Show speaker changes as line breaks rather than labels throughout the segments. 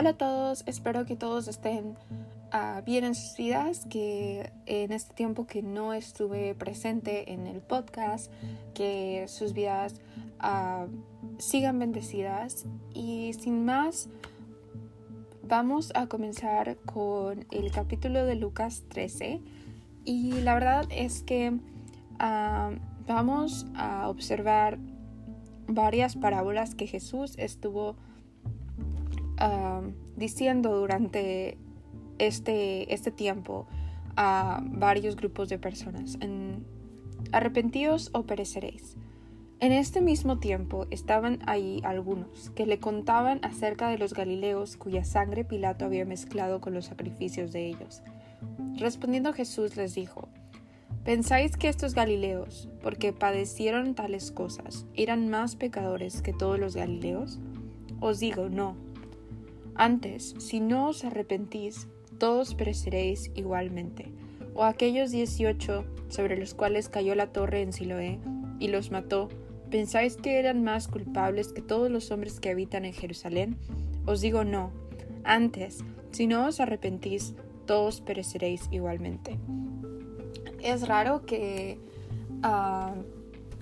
Hola a todos, espero que todos estén uh, bien en sus vidas, que en este tiempo que no estuve presente en el podcast, que sus vidas uh, sigan bendecidas. Y sin más, vamos a comenzar con el capítulo de Lucas 13 y la verdad es que uh, vamos a observar varias parábolas que Jesús estuvo diciendo durante este, este tiempo a varios grupos de personas, en, arrepentíos o pereceréis. En este mismo tiempo estaban ahí algunos que le contaban acerca de los Galileos cuya sangre Pilato había mezclado con los sacrificios de ellos. Respondiendo Jesús les dijo, ¿Pensáis que estos Galileos, porque padecieron tales cosas, eran más pecadores que todos los Galileos? Os digo, no, antes, si no os arrepentís, todos pereceréis igualmente. O aquellos dieciocho sobre los cuales cayó la torre en Siloé y los mató, ¿pensáis que eran más culpables que todos los hombres que habitan en Jerusalén? Os digo no. Antes, si no os arrepentís, todos pereceréis igualmente. Es raro que... Ah,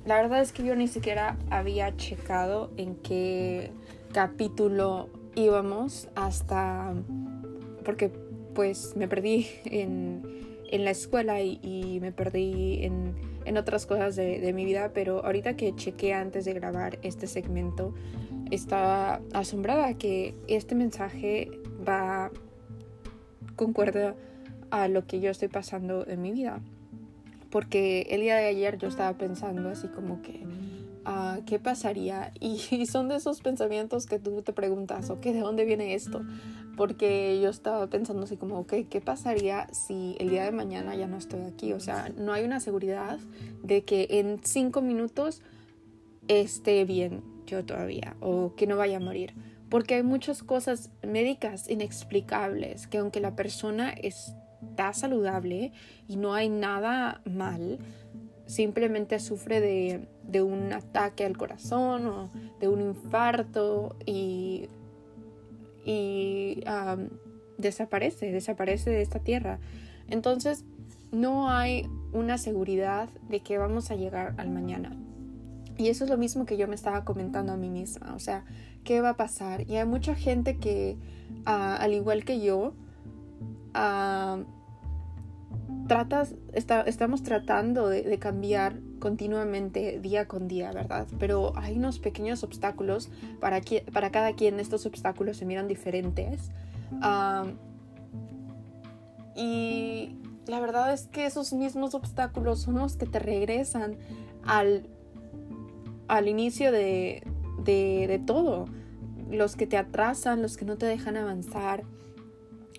la verdad es que yo ni siquiera había checado en qué capítulo íbamos hasta, porque pues me perdí en, en la escuela y, me perdí en, en otras cosas de, de, mi vida, pero ahorita que chequé antes de grabar este segmento, estaba asombrada que este mensaje va concuerda a lo que yo estoy pasando en mi vida. Porque el día de ayer yo estaba pensando así como que qué pasaría. Y, son de esos pensamientos que tú te preguntas, ok, ¿de dónde viene esto? Porque yo estaba pensando así como, ok, ¿qué pasaría si el día de mañana ya no estoy aquí? O sea, no hay una seguridad de que en cinco minutos esté bien yo todavía o que no vaya a morir. Porque hay muchas cosas médicas inexplicables que aunque la persona está saludable y no hay nada mal, simplemente sufre de, de un ataque al corazón o de un infarto y, y desaparece, desaparece de esta tierra. Entonces no hay una seguridad de que vamos a llegar al mañana. Y eso es lo mismo que yo me estaba comentando a mí misma, o sea, ¿qué va a pasar? Y hay mucha gente que, ah, al igual que yo, uh, tratas, estamos tratando de, cambiar continuamente día con día, ¿verdad? Pero hay unos pequeños obstáculos, para, para cada quien estos obstáculos se miran diferentes. y la verdad es que esos mismos obstáculos son los que te regresan al, al inicio de, de todo, los que te atrasan, los que no te dejan avanzar.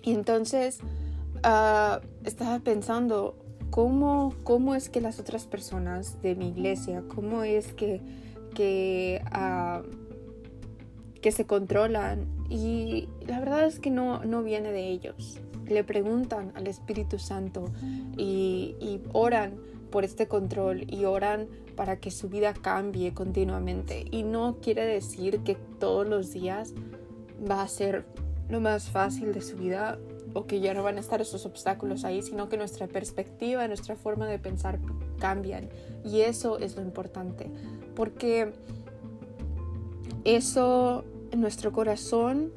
Y entonces Ah, estaba pensando cómo, cómo es que las otras personas de mi iglesia, cómo es que, que, ah, que se controlan. Y la verdad es que no, no viene de ellos. Le preguntan al Espíritu Santo y, y oran por este control y oran para que su vida cambie continuamente. Y no quiere decir que todos los días va a ser lo más fácil de su vida o que ya no van a estar esos obstáculos ahí, sino que nuestra perspectiva, nuestra forma de pensar cambian. Y eso es lo importante, porque eso, nuestro corazón,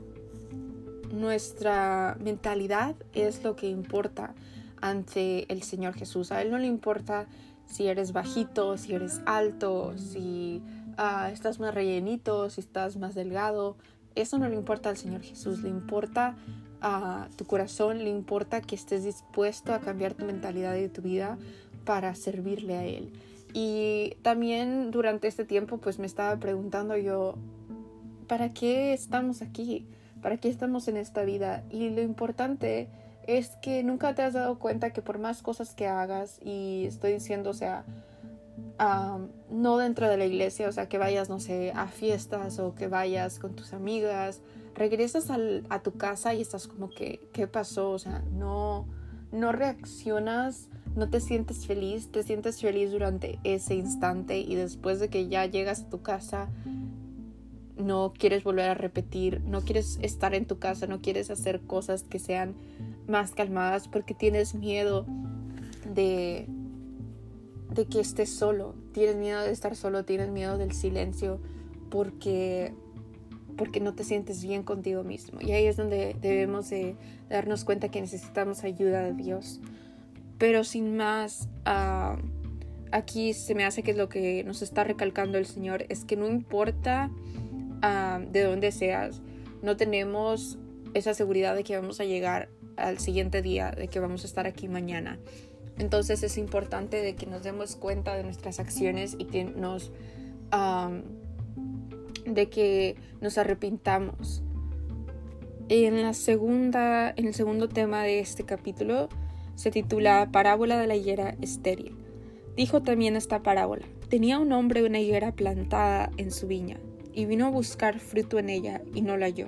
nuestra mentalidad es lo que importa ante el Señor Jesús. A Él no le importa si eres bajito, si eres alto, si ah, estás más rellenito, si estás más delgado. Eso no le importa al Señor Jesús, le importa a tu corazón, le importa que estés dispuesto a cambiar tu mentalidad y tu vida para servirle a Él. Y también durante este tiempo pues me estaba preguntando yo, ¿para qué estamos aquí? ¿Para qué estamos en esta vida? Y lo importante es que nunca te has dado cuenta que por más cosas que hagas, y estoy diciendo, o sea, no dentro de la iglesia, o sea, que vayas, no sé, a fiestas o que vayas con tus amigas, regresas a tu casa y estás como que, ¿qué pasó? O sea, no, no reaccionas, no te sientes feliz, te sientes feliz durante ese instante y después de que ya llegas a tu casa, no quieres volver a repetir, no quieres estar en tu casa, no quieres hacer cosas que sean más calmadas porque tienes miedo de de que estés solo, tienes miedo de estar solo, tienes miedo del silencio porque porque no te sientes bien contigo mismo. Y ahí es donde debemos de darnos cuenta que necesitamos ayuda de Dios. Pero sin más, uh, aquí se me hace que es lo que nos está recalcando el Señor, es que no importa uh, de dónde seas, no tenemos esa seguridad de que vamos a llegar al siguiente día, de que vamos a estar aquí mañana. Entonces es importante de que nos demos cuenta de nuestras acciones y que nos... Um, de que nos arrepintamos. En la segunda, en el segundo tema de este capítulo se titula Parábola de la higuera estéril. Dijo también esta parábola: Tenía un hombre una higuera plantada en su viña, y vino a buscar fruto en ella, y no la halló.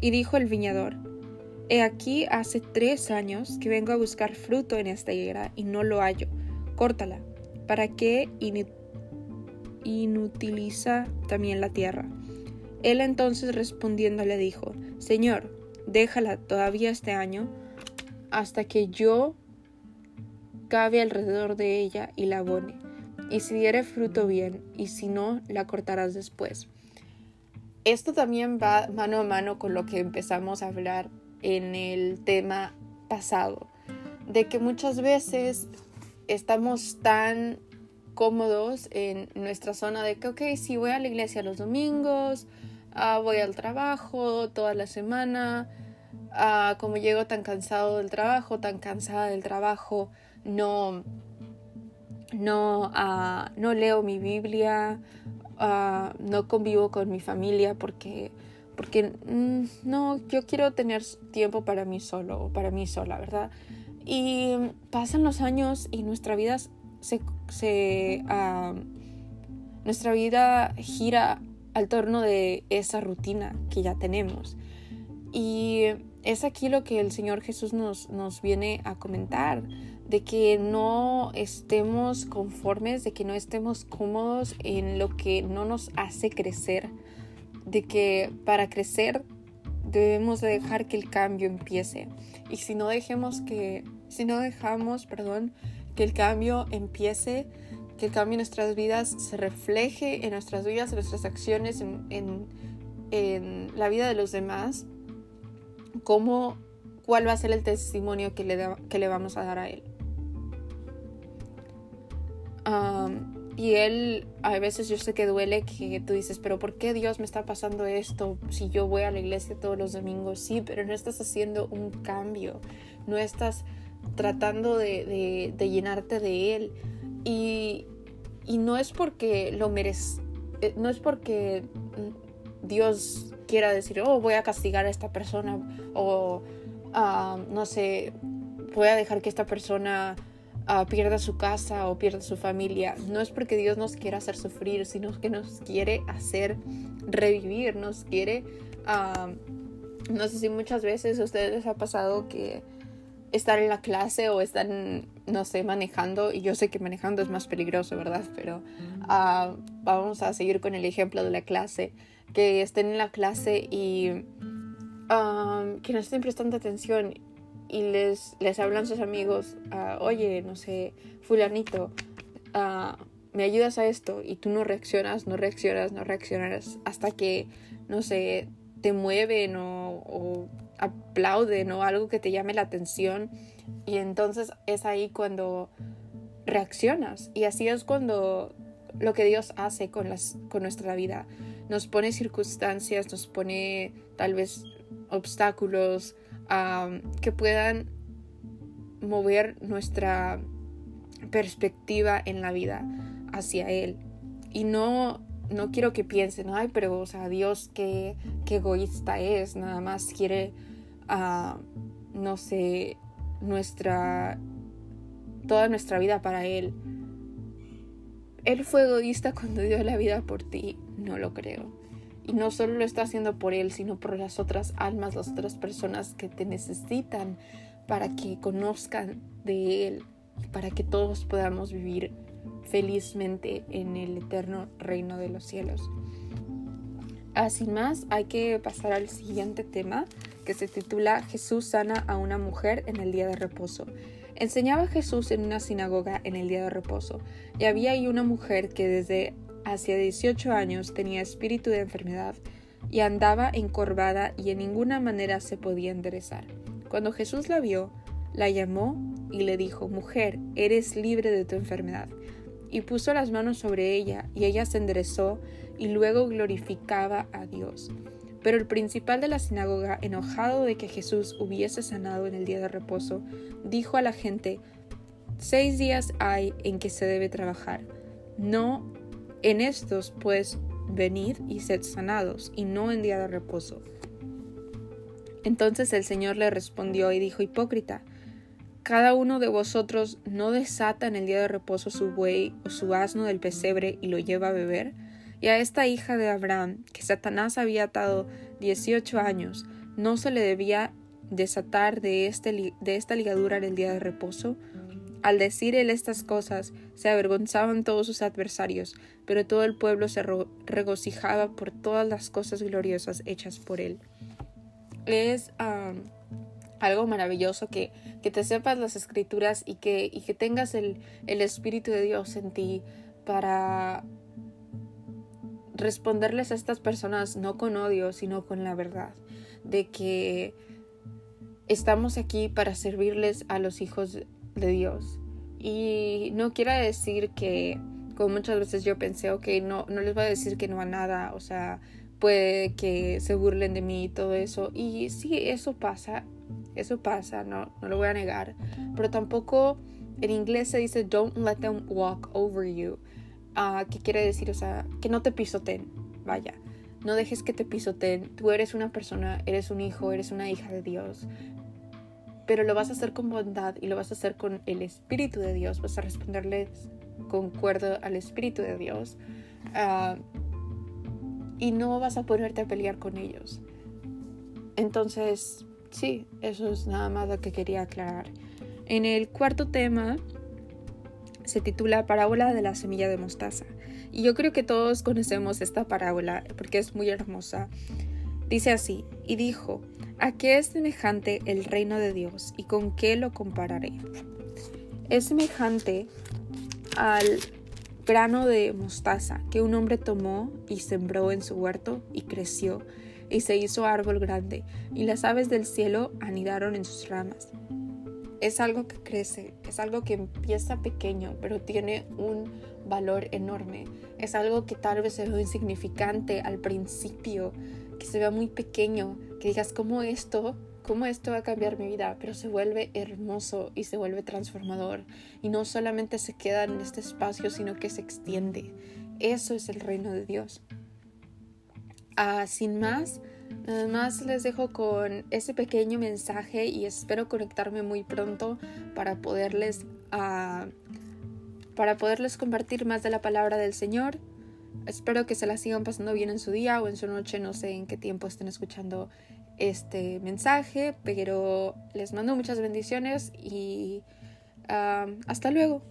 Y dijo el viñador: He aquí hace tres años que vengo a buscar fruto en esta higuera, y no lo hallo. Córtala. ¿Para qué inutiliza también la tierra? Él entonces respondiendo le dijo: Señor, déjala todavía este año, hasta que yo cabe alrededor de ella y la abone. Y si diere fruto bien, y si no, la cortarás después. Esto también va mano a mano con lo que empezamos a hablar en el tema pasado, de que muchas veces estamos tan cómodos en nuestra zona de que, ok, si voy a la iglesia los domingos, ah, voy al trabajo toda la semana, ah, como llego tan cansado del trabajo, tan cansada del trabajo, no, no, uh, no leo mi Biblia, no convivo con mi familia porque, porque mm, no, yo quiero tener tiempo para mí solo para mí sola, ¿verdad? Y pasan los años y nuestra vida se, uh, nuestra vida gira al torno de esa rutina que ya tenemos. Y es aquí lo que el Señor Jesús nos, nos viene a comentar, de que no estemos conformes, de que no estemos cómodos en lo que no nos hace crecer, de que para crecer debemos de dejar que el cambio empiece. Y si no dejemos que, si no dejamos, perdón, que el cambio empiece, que el cambio en nuestras vidas se refleje en nuestras vidas, en nuestras acciones, en, en, la vida de los demás, cómo, cuál va a ser el testimonio que le, que le vamos a dar a él. y él, a veces yo sé que duele que tú dices, pero ¿por qué Dios me está pasando esto si yo voy a la iglesia todos los domingos? Sí, pero no estás haciendo un cambio, no estás tratando de, de, llenarte de Él. Y, y, no es porque lo mereces, eh, no es porque Dios quiera decir, oh, voy a castigar a esta persona o, no sé, voy a dejar que esta persona uh, pierda su casa o pierda su familia. No es porque Dios nos quiera hacer sufrir, sino que nos quiere hacer revivir, nos quiere... Uh, no sé si muchas veces a ustedes les ha pasado que estar en la clase o están, no sé, manejando, y yo sé que manejando es más peligroso, ¿verdad? Pero uh, vamos a seguir con el ejemplo de la clase, que estén en la clase y que no estén prestando atención y les, les hablan sus amigos, uh, oye, no sé, fulanito, uh, me ayudas a esto y tú no reaccionas, no reaccionas, no reaccionas hasta que, no sé, te mueven o, o aplauden o algo que te llame la atención y entonces es ahí cuando reaccionas y así es cuando lo que Dios hace con, las, con nuestra vida. Nos pone circunstancias, nos pone tal vez obstáculos, que puedan mover nuestra perspectiva en la vida hacia Él. Y no, no quiero que piensen, ay, pero, o sea, Dios qué, qué egoísta es, nada más quiere, uh, no sé, nuestra, toda nuestra vida para Él. Él fue egoísta cuando dio la vida por ti, no lo creo. Y no solo lo está haciendo por él, sino por las otras almas, las otras personas que te necesitan para que conozcan de él y para que todos podamos vivir felizmente en el eterno reino de los cielos. Así más, hay que pasar al siguiente tema que se titula Jesús sana a una mujer en el día de reposo. Enseñaba Jesús en una sinagoga en el día de reposo, y había ahí una mujer que desde hacia 18 años tenía espíritu de enfermedad y andaba encorvada y en ninguna manera se podía enderezar. Cuando Jesús la vio, la llamó y le dijo, Mujer, eres libre de tu enfermedad. Y puso las manos sobre ella, y ella se enderezó y luego glorificaba a Dios. Pero el principal de la sinagoga, enojado de que Jesús hubiese sanado en el día de reposo, dijo a la gente, Seis días hay en que se debe trabajar. No en estos, pues, venid y sed sanados, y no en día de reposo. Entonces el Señor le respondió y dijo, Hipócrita, cada uno de vosotros no desata en el día de reposo su buey o su asno del pesebre y lo lleva a beber, y a esta hija de Abraham, que Satanás había atado dieciocho años, ¿no se le debía desatar de, este, de esta ligadura en el día de reposo? Al decir él estas cosas, se avergonzaban todos sus adversarios, pero todo el pueblo se regocijaba por todas las cosas gloriosas hechas por él. Es algo maravilloso que, que, te sepas las escrituras y que, y que tengas el, el Espíritu de Dios en ti para responderles a estas personas no con odio, sino con la verdad, de que estamos aquí para servirles a los hijos de Dios. Y no quiere decir que, como muchas veces yo pensé, ok, no, no les voy a decir que no a nada, o sea, puede que se burlen de mí y todo eso. Y sí, eso pasa, eso pasa, no, no lo voy a negar, pero tampoco en inglés se dice don't let them walk over you. ¿Qué quiere decir? O sea, que no te pisoten, vaya. No dejes que te pisoten. Tú eres una persona, eres un hijo, eres una hija de Dios. Pero lo vas a hacer con bondad y lo vas a hacer con el Espíritu de Dios. Vas a responderles concuerdo al Espíritu de Dios. Ah, y no vas a ponerte a pelear con ellos. Entonces, sí, eso es nada más lo que quería aclarar. En el cuarto tema se titula Parábola de la semilla de mostaza. Y yo creo que todos conocemos esta parábola porque es muy hermosa. Dice así, y dijo, ¿a qué es semejante el reino de Dios y con qué lo compararé? Es semejante al grano de mostaza que un hombre tomó y sembró en su huerto y creció y se hizo árbol grande y las aves del cielo anidaron en sus ramas es algo que crece, es algo que empieza pequeño, pero tiene un valor enorme. Es algo que tal vez se ve insignificante al principio, que se vea muy pequeño, que digas, ¿cómo esto? ¿Cómo esto va a cambiar mi vida? Pero se vuelve hermoso y se vuelve transformador. Y no solamente se queda en este espacio, sino que se extiende. Eso es el reino de Dios. Sin más, Nada más les dejo con ese pequeño mensaje y espero conectarme muy pronto para poderles, ah, para poderles compartir más de la palabra del Señor. Espero que se la sigan pasando bien en su día o en su noche, no sé en qué tiempo estén escuchando este mensaje, pero les mando muchas bendiciones y ah, hasta luego.